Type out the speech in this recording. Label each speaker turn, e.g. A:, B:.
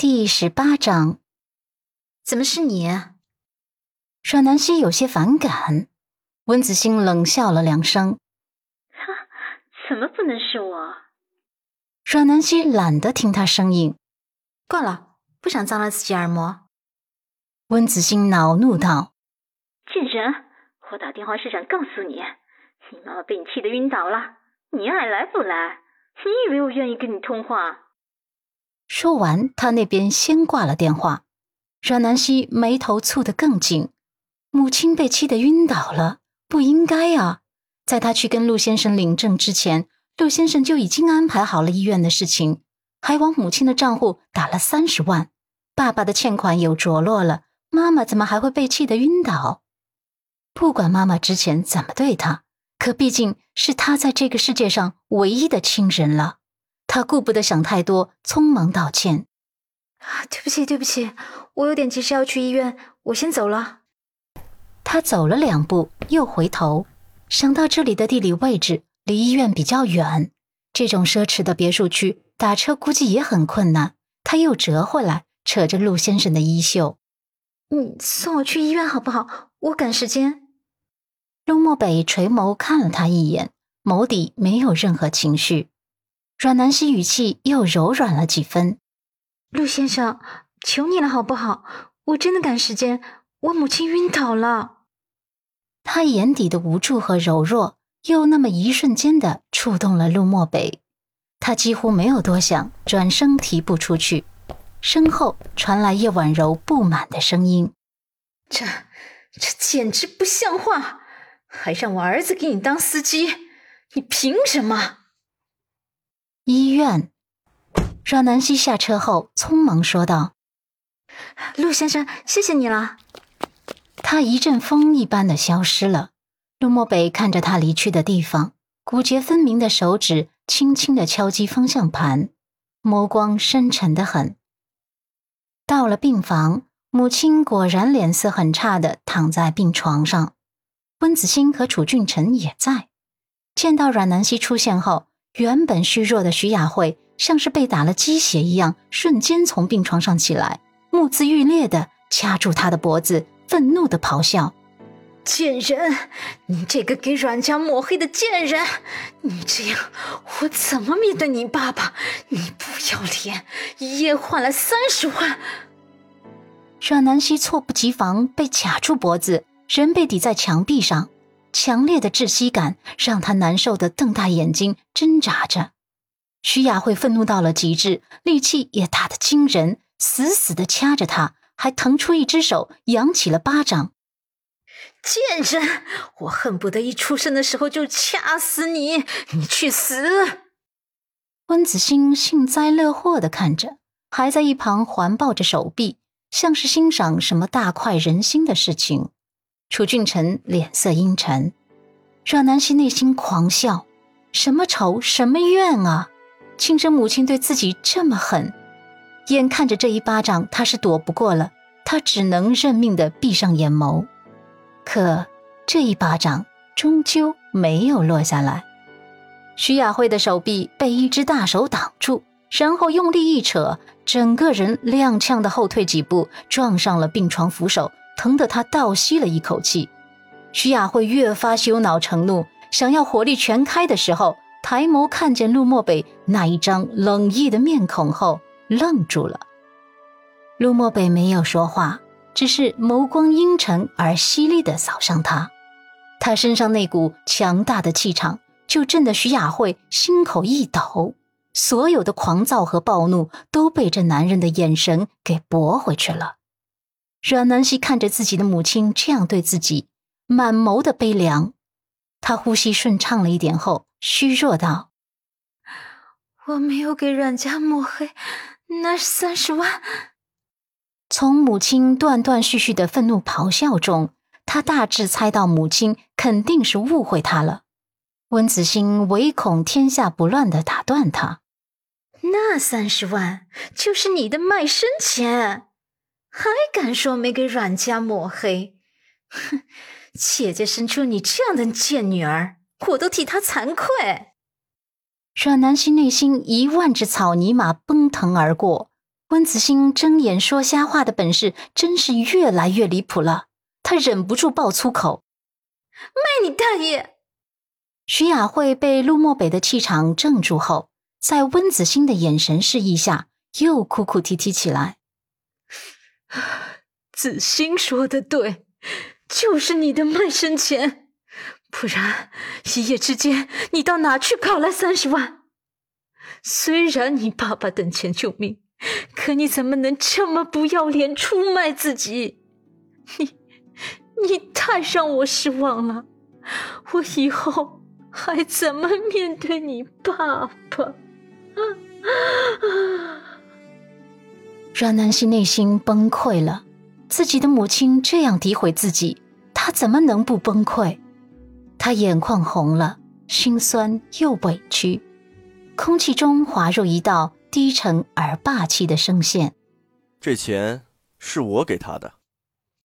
A: 第十八章，
B: 怎么是你？
A: 阮南希有些反感。温子欣冷笑了两声：“
B: 哈，怎么不能是我？”
A: 阮南希懒得听他声音，
B: 挂了，不想脏了自己耳膜。
A: 温子欣恼怒道：“
B: 贱人，我打电话是想告诉你，你妈妈被你气得晕倒了，你爱来不来？你以为我愿意跟你通话？”
A: 说完，他那边先挂了电话。阮南希眉头蹙得更紧。母亲被气得晕倒了，不应该啊！在他去跟陆先生领证之前，陆先生就已经安排好了医院的事情，还往母亲的账户打了三十万。爸爸的欠款有着落了，妈妈怎么还会被气得晕倒？不管妈妈之前怎么对他，可毕竟是他在这个世界上唯一的亲人了。他顾不得想太多，匆忙道歉：“
B: 啊，对不起，对不起，我有点急事要去医院，我先走了。”
A: 他走了两步，又回头，想到这里的地理位置离医院比较远，这种奢侈的别墅区打车估计也很困难，他又折回来，扯着陆先生的衣袖：“
B: 你送我去医院好不好？我赶时间。”
A: 陆漠北垂眸看了他一眼，眸底没有任何情绪。阮南希语气又柔软了几分：“
B: 陆先生，求你了，好不好？我真的赶时间，我母亲晕倒了。”
A: 他眼底的无助和柔弱，又那么一瞬间的触动了陆漠北。他几乎没有多想，转身提步出去，身后传来叶婉柔不满的声音：“
B: 这，这简直不像话！还让我儿子给你当司机，你凭什么？”
A: 医院，阮南希下车后匆忙说道：“
B: 陆先生，谢谢你了。”
A: 他一阵风一般的消失了。陆漠北看着他离去的地方，骨节分明的手指轻轻的敲击方向盘，眸光深沉的很。到了病房，母亲果然脸色很差的躺在病床上，温子欣和楚俊辰也在。见到阮南希出现后。原本虚弱的徐雅慧像是被打了鸡血一样，瞬间从病床上起来，目眦欲裂的掐住他的脖子，愤怒的咆哮：“
B: 贱人，你这个给阮家抹黑的贱人！你这样，我怎么面对你爸爸？你不要脸，一夜换来三十万！”
A: 阮南希猝不及防被卡住脖子，人被抵在墙壁上。强烈的窒息感让他难受的瞪大眼睛挣扎着，徐雅慧愤怒到了极致，力气也大得惊人，死死的掐着他，还腾出一只手扬起了巴掌。
B: 贱人，我恨不得一出生的时候就掐死你，你去死！
A: 温子欣幸灾乐祸的看着，还在一旁环抱着手臂，像是欣赏什么大快人心的事情。楚俊辰脸色阴沉，阮南希内心狂笑：什么仇，什么怨啊！亲生母亲对自己这么狠，眼看着这一巴掌他是躲不过了，他只能认命的闭上眼眸。可这一巴掌终究没有落下来，徐雅慧的手臂被一只大手挡住，然后用力一扯，整个人踉跄的后退几步，撞上了病床扶手。疼得他倒吸了一口气，徐雅慧越发羞恼成怒，想要火力全开的时候，抬眸看见陆漠北那一张冷意的面孔后，愣住了。陆漠北没有说话，只是眸光阴沉而犀利地扫向他，他身上那股强大的气场，就震得徐雅慧心口一抖，所有的狂躁和暴怒都被这男人的眼神给驳回去了。阮南希看着自己的母亲这样对自己，满眸的悲凉。她呼吸顺畅了一点后，虚弱道：“
B: 我没有给阮家抹黑，那三十万。”
A: 从母亲断断续续的愤怒咆哮中，他大致猜到母亲肯定是误会他了。温子欣唯恐天下不乱的打断他：“
B: 那三十万就是你的卖身钱。”还敢说没给阮家抹黑？哼！姐姐生出你这样的贱女儿，我都替她惭愧。
A: 阮南希内心一万只草泥马奔腾而过，温子欣睁眼说瞎话的本事真是越来越离谱了，他忍不住爆粗口：“
B: 卖你大爷！”
A: 徐雅慧被陆漠北的气场镇住后，在温子欣的眼神示意下，又哭哭啼啼起来。
B: 子欣说的对，就是你的卖身钱，不然一夜之间你到哪去搞来三十万？虽然你爸爸等钱救命，可你怎么能这么不要脸出卖自己？你，你太让我失望了，我以后。还怎么面对你爸爸？
A: 阮南希内心崩溃了，自己的母亲这样诋毁自己，她怎么能不崩溃？她眼眶红了，心酸又委屈，空气中滑入一道低沉而霸气的声线：“
C: 这钱是我给他的。”